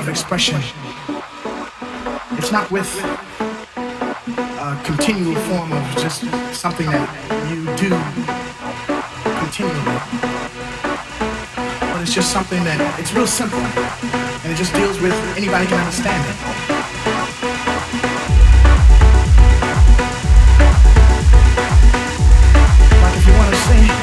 of expression. It's not with a continual form of just something that you do continually. But it's just something that it's real simple and it just deals with anybody can understand it. Like if you want to sing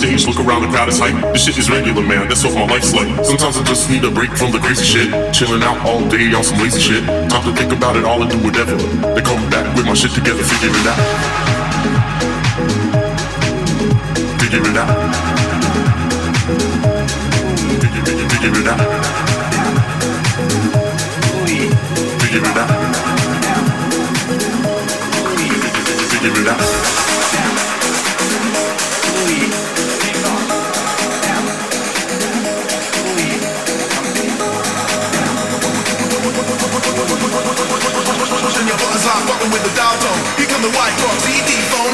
stage, look around, the crowd it's hype. This shit is regular, man, that's what my life's like. Sometimes I just need a break from the crazy shit. Chilling out all day on some lazy shit. Time to think about it all and do whatever. They come back with my shit together, figure it out. Figure it out. Figure, figure, figure it out. Figure it out. Figure it out. on the white box, ED phone.